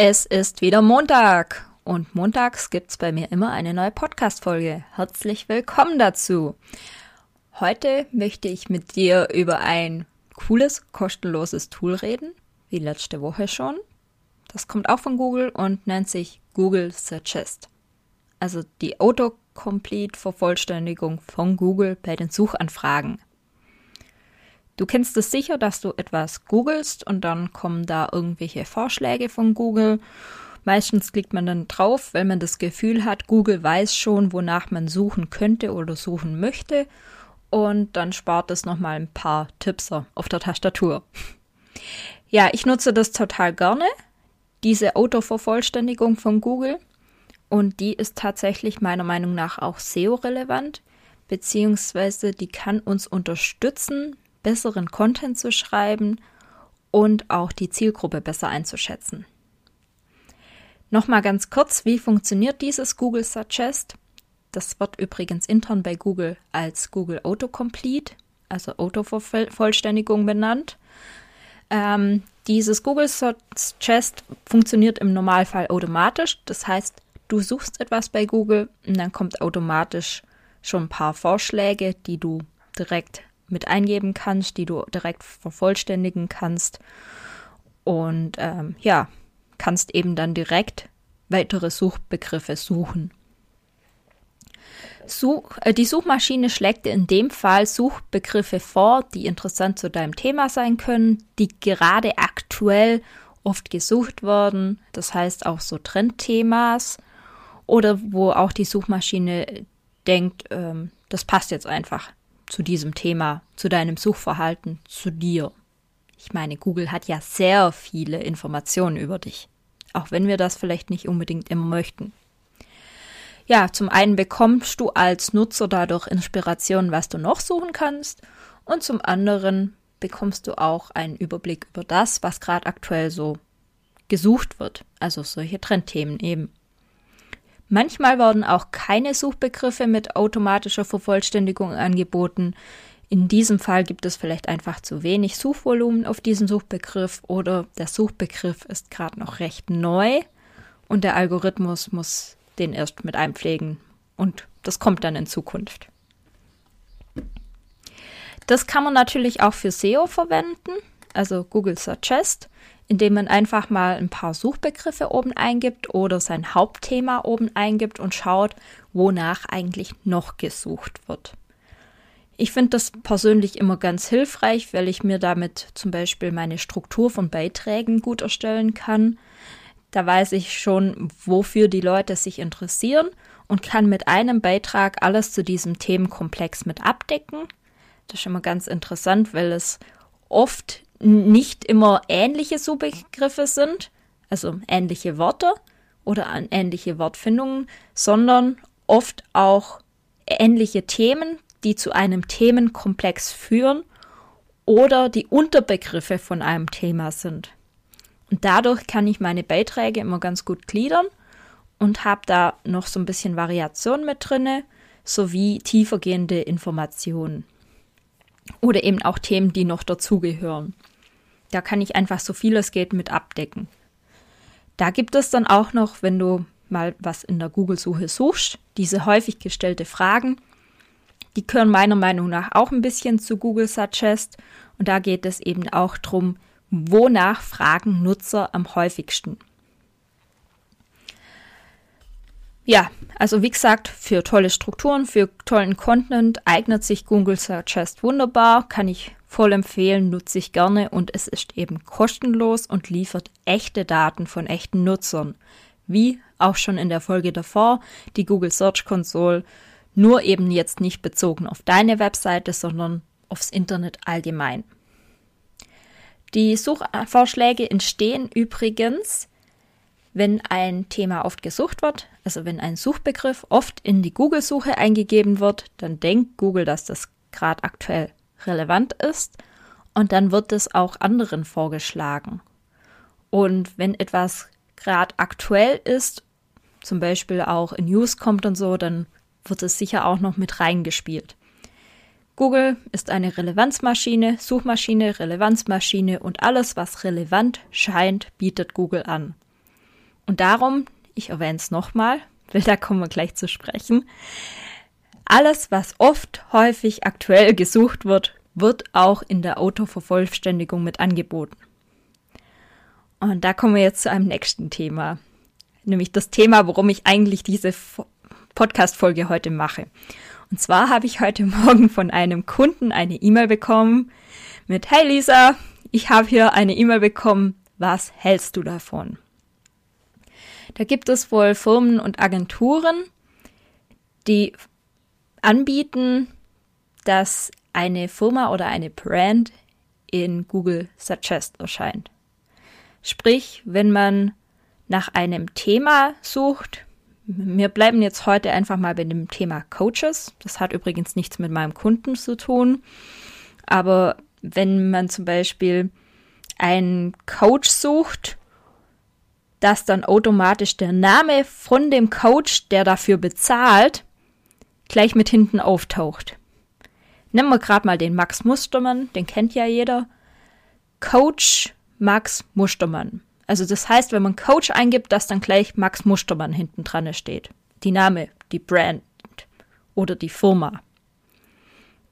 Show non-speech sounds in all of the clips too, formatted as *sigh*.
Es ist wieder Montag und montags gibt es bei mir immer eine neue Podcast-Folge. Herzlich willkommen dazu. Heute möchte ich mit dir über ein cooles, kostenloses Tool reden, wie letzte Woche schon. Das kommt auch von Google und nennt sich Google Suggest. Also die Autocomplete-Vervollständigung von Google bei den Suchanfragen. Du kennst es sicher, dass du etwas googelst und dann kommen da irgendwelche Vorschläge von Google. Meistens klickt man dann drauf, weil man das Gefühl hat, Google weiß schon, wonach man suchen könnte oder suchen möchte. Und dann spart es nochmal ein paar Tipps auf der Tastatur. Ja, ich nutze das total gerne, diese Autovervollständigung von Google. Und die ist tatsächlich meiner Meinung nach auch SEO-relevant, beziehungsweise die kann uns unterstützen, besseren Content zu schreiben und auch die Zielgruppe besser einzuschätzen. Nochmal ganz kurz, wie funktioniert dieses Google Suggest? Das wird übrigens intern bei Google als Google Autocomplete, also Autovervollständigung benannt. Ähm, dieses Google Suggest funktioniert im Normalfall automatisch. Das heißt, du suchst etwas bei Google und dann kommt automatisch schon ein paar Vorschläge, die du direkt mit eingeben kannst, die du direkt vervollständigen kannst. Und ähm, ja, kannst eben dann direkt weitere Suchbegriffe suchen. Such, äh, die Suchmaschine schlägt dir in dem Fall Suchbegriffe vor, die interessant zu deinem Thema sein können, die gerade aktuell oft gesucht werden, das heißt auch so Trendthemas oder wo auch die Suchmaschine denkt, ähm, das passt jetzt einfach zu diesem Thema, zu deinem Suchverhalten, zu dir. Ich meine, Google hat ja sehr viele Informationen über dich, auch wenn wir das vielleicht nicht unbedingt immer möchten. Ja, zum einen bekommst du als Nutzer dadurch Inspiration, was du noch suchen kannst, und zum anderen bekommst du auch einen Überblick über das, was gerade aktuell so gesucht wird, also solche Trendthemen eben. Manchmal werden auch keine Suchbegriffe mit automatischer Vervollständigung angeboten. In diesem Fall gibt es vielleicht einfach zu wenig Suchvolumen auf diesen Suchbegriff oder der Suchbegriff ist gerade noch recht neu und der Algorithmus muss den erst mit einpflegen und das kommt dann in Zukunft. Das kann man natürlich auch für SEO verwenden, also Google Suggest indem man einfach mal ein paar Suchbegriffe oben eingibt oder sein Hauptthema oben eingibt und schaut, wonach eigentlich noch gesucht wird. Ich finde das persönlich immer ganz hilfreich, weil ich mir damit zum Beispiel meine Struktur von Beiträgen gut erstellen kann. Da weiß ich schon, wofür die Leute sich interessieren und kann mit einem Beitrag alles zu diesem Themenkomplex mit abdecken. Das ist immer ganz interessant, weil es oft nicht immer ähnliche Suchbegriffe sind, also ähnliche Worte oder ähnliche Wortfindungen, sondern oft auch ähnliche Themen, die zu einem Themenkomplex führen oder die Unterbegriffe von einem Thema sind. Und dadurch kann ich meine Beiträge immer ganz gut gliedern und habe da noch so ein bisschen Variation mit drinne, sowie tiefergehende Informationen. Oder eben auch Themen, die noch dazugehören. Da kann ich einfach so viel es geht mit abdecken. Da gibt es dann auch noch, wenn du mal was in der Google-Suche suchst, diese häufig gestellte Fragen. Die gehören meiner Meinung nach auch ein bisschen zu Google Suggest. Und da geht es eben auch darum, wonach fragen Nutzer am häufigsten. Ja, also wie gesagt, für tolle Strukturen, für tollen Content eignet sich Google Suggest wunderbar, kann ich voll empfehlen, nutze ich gerne und es ist eben kostenlos und liefert echte Daten von echten Nutzern. Wie auch schon in der Folge davor, die Google Search Console, nur eben jetzt nicht bezogen auf deine Webseite, sondern aufs Internet allgemein. Die Suchvorschläge entstehen übrigens, wenn ein Thema oft gesucht wird, also wenn ein Suchbegriff oft in die Google-Suche eingegeben wird, dann denkt Google, dass das gerade aktuell relevant ist und dann wird es auch anderen vorgeschlagen. Und wenn etwas gerade aktuell ist, zum Beispiel auch in News kommt und so, dann wird es sicher auch noch mit reingespielt. Google ist eine Relevanzmaschine, Suchmaschine, Relevanzmaschine und alles, was relevant scheint, bietet Google an. Und darum, ich erwähne es nochmal, *laughs* weil da kommen wir gleich zu sprechen, alles, was oft, häufig, aktuell gesucht wird, wird auch in der Autovervollständigung mit angeboten. Und da kommen wir jetzt zu einem nächsten Thema, nämlich das Thema, worum ich eigentlich diese Podcast-Folge heute mache. Und zwar habe ich heute *laughs* Morgen von einem Kunden eine E-Mail bekommen mit Hey Lisa, ich habe hier eine E-Mail bekommen, was hältst du davon? Da gibt es wohl Firmen und Agenturen, die anbieten, dass eine Firma oder eine Brand in Google Suggest erscheint. Sprich, wenn man nach einem Thema sucht, wir bleiben jetzt heute einfach mal bei dem Thema Coaches. Das hat übrigens nichts mit meinem Kunden zu tun. Aber wenn man zum Beispiel einen Coach sucht, dass dann automatisch der Name von dem Coach, der dafür bezahlt, gleich mit hinten auftaucht. Nehmen wir gerade mal den Max Mustermann, den kennt ja jeder. Coach Max Mustermann. Also das heißt, wenn man Coach eingibt, dass dann gleich Max Mustermann hinten dran steht. Die Name, die Brand oder die Firma.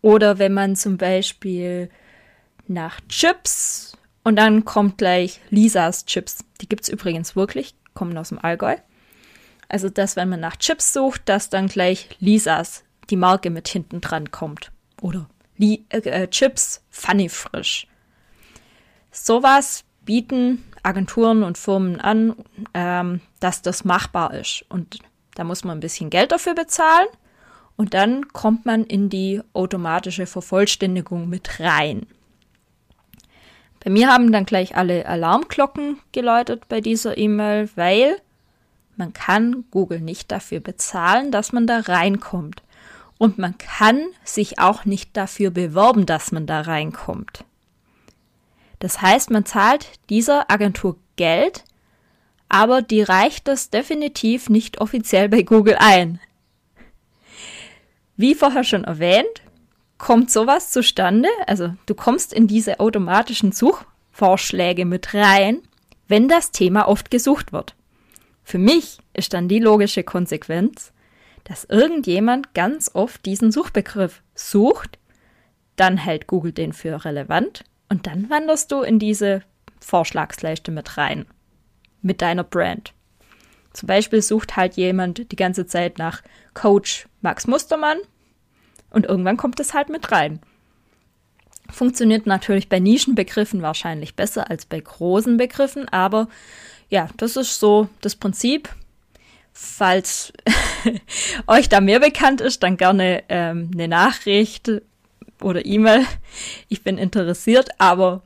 Oder wenn man zum Beispiel nach Chips und dann kommt gleich Lisas Chips. Die gibt es übrigens wirklich, kommen aus dem Allgäu. Also, dass wenn man nach Chips sucht, dass dann gleich Lisas, die Marke mit hinten dran kommt. Oder Li äh, Chips Funny Frisch. Sowas bieten Agenturen und Firmen an, ähm, dass das machbar ist. Und da muss man ein bisschen Geld dafür bezahlen. Und dann kommt man in die automatische Vervollständigung mit rein. Bei mir haben dann gleich alle Alarmglocken geläutet bei dieser E-Mail, weil man kann Google nicht dafür bezahlen, dass man da reinkommt. Und man kann sich auch nicht dafür bewerben, dass man da reinkommt. Das heißt, man zahlt dieser Agentur Geld, aber die reicht das definitiv nicht offiziell bei Google ein. Wie vorher schon erwähnt, kommt sowas zustande, also du kommst in diese automatischen Suchvorschläge mit rein, wenn das Thema oft gesucht wird. Für mich ist dann die logische Konsequenz, dass irgendjemand ganz oft diesen Suchbegriff sucht, dann hält Google den für relevant und dann wanderst du in diese Vorschlagsleiste mit rein. Mit deiner Brand. Zum Beispiel sucht halt jemand die ganze Zeit nach Coach Max Mustermann und irgendwann kommt es halt mit rein. Funktioniert natürlich bei Nischenbegriffen wahrscheinlich besser als bei großen Begriffen, aber ja, das ist so das Prinzip. Falls *laughs* euch da mehr bekannt ist, dann gerne ähm, eine Nachricht oder E-Mail. Ich bin interessiert, aber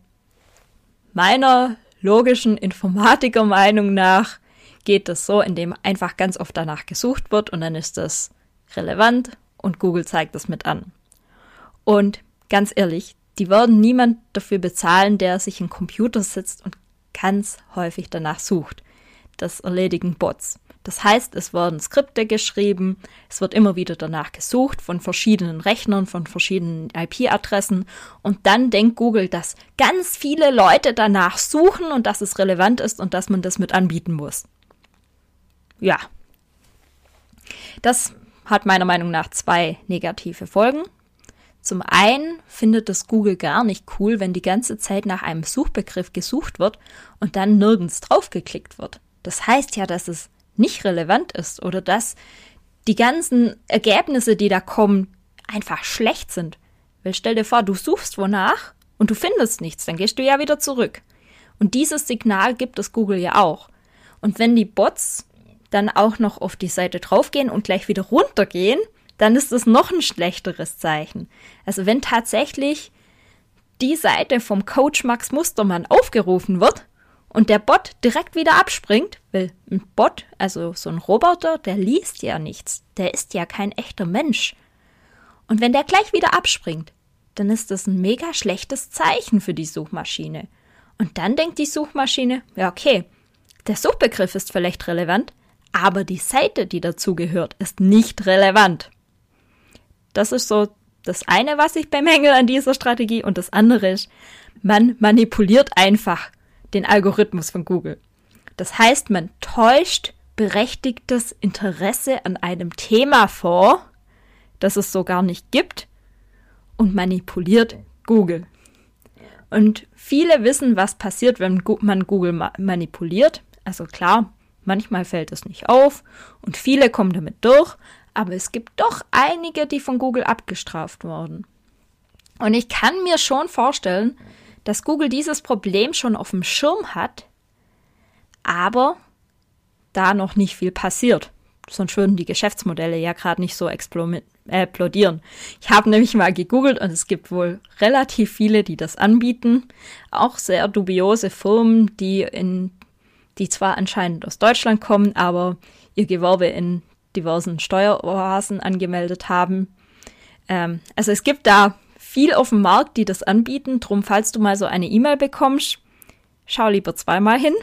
meiner logischen Informatiker-Meinung nach geht es so, indem einfach ganz oft danach gesucht wird und dann ist das relevant und Google zeigt das mit an. Und ganz ehrlich, die werden niemand dafür bezahlen, der sich in Computer sitzt und ganz häufig danach sucht. Das erledigen Bots. Das heißt, es werden Skripte geschrieben, es wird immer wieder danach gesucht von verschiedenen Rechnern, von verschiedenen IP-Adressen und dann denkt Google, dass ganz viele Leute danach suchen und dass es relevant ist und dass man das mit anbieten muss. Ja. Das hat meiner Meinung nach zwei negative Folgen. Zum einen findet es Google gar nicht cool, wenn die ganze Zeit nach einem Suchbegriff gesucht wird und dann nirgends draufgeklickt wird. Das heißt ja, dass es nicht relevant ist oder dass die ganzen Ergebnisse, die da kommen, einfach schlecht sind. Weil stell dir vor, du suchst wonach und du findest nichts, dann gehst du ja wieder zurück. Und dieses Signal gibt es Google ja auch. Und wenn die Bots dann auch noch auf die Seite draufgehen und gleich wieder runtergehen, dann ist das noch ein schlechteres Zeichen. Also wenn tatsächlich die Seite vom Coach Max Mustermann aufgerufen wird und der Bot direkt wieder abspringt, weil ein Bot, also so ein Roboter, der liest ja nichts. Der ist ja kein echter Mensch. Und wenn der gleich wieder abspringt, dann ist das ein mega schlechtes Zeichen für die Suchmaschine. Und dann denkt die Suchmaschine, ja okay, der Suchbegriff ist vielleicht relevant, aber die Seite, die dazugehört, ist nicht relevant. Das ist so das eine, was ich bemängel an dieser Strategie und das andere ist, man manipuliert einfach den Algorithmus von Google. Das heißt, man täuscht berechtigtes Interesse an einem Thema vor, das es so gar nicht gibt, und manipuliert Google. Und viele wissen, was passiert, wenn man Google ma manipuliert. Also klar, manchmal fällt es nicht auf und viele kommen damit durch, aber es gibt doch einige, die von Google abgestraft wurden. Und ich kann mir schon vorstellen, dass Google dieses Problem schon auf dem Schirm hat, aber da noch nicht viel passiert. Sonst würden die Geschäftsmodelle ja gerade nicht so explodieren. Ich habe nämlich mal gegoogelt und es gibt wohl relativ viele, die das anbieten. Auch sehr dubiose Firmen, die in, die zwar anscheinend aus Deutschland kommen, aber ihr Gewerbe in diversen Steueroasen angemeldet haben. Ähm, also es gibt da viel auf dem Markt, die das anbieten. Drum, falls du mal so eine E-Mail bekommst, schau lieber zweimal hin.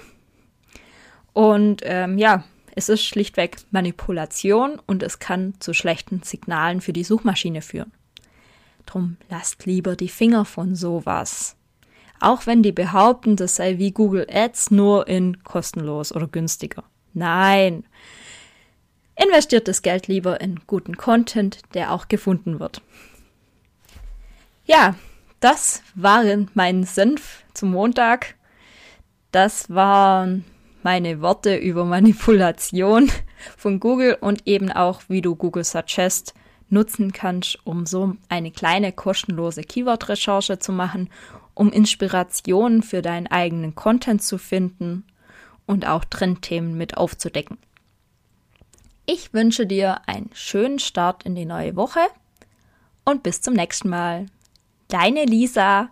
Und ähm, ja, es ist schlichtweg Manipulation und es kann zu schlechten Signalen für die Suchmaschine führen. Drum lasst lieber die Finger von sowas. Auch wenn die behaupten, das sei wie Google Ads nur in kostenlos oder günstiger. Nein, Investiert das Geld lieber in guten Content, der auch gefunden wird. Ja, das waren mein Senf zum Montag. Das waren meine Worte über Manipulation *laughs* von Google und eben auch, wie du Google Suggest nutzen kannst, um so eine kleine kostenlose Keyword-Recherche zu machen, um Inspirationen für deinen eigenen Content zu finden und auch Trendthemen mit aufzudecken. Ich wünsche dir einen schönen Start in die neue Woche und bis zum nächsten Mal. Deine Lisa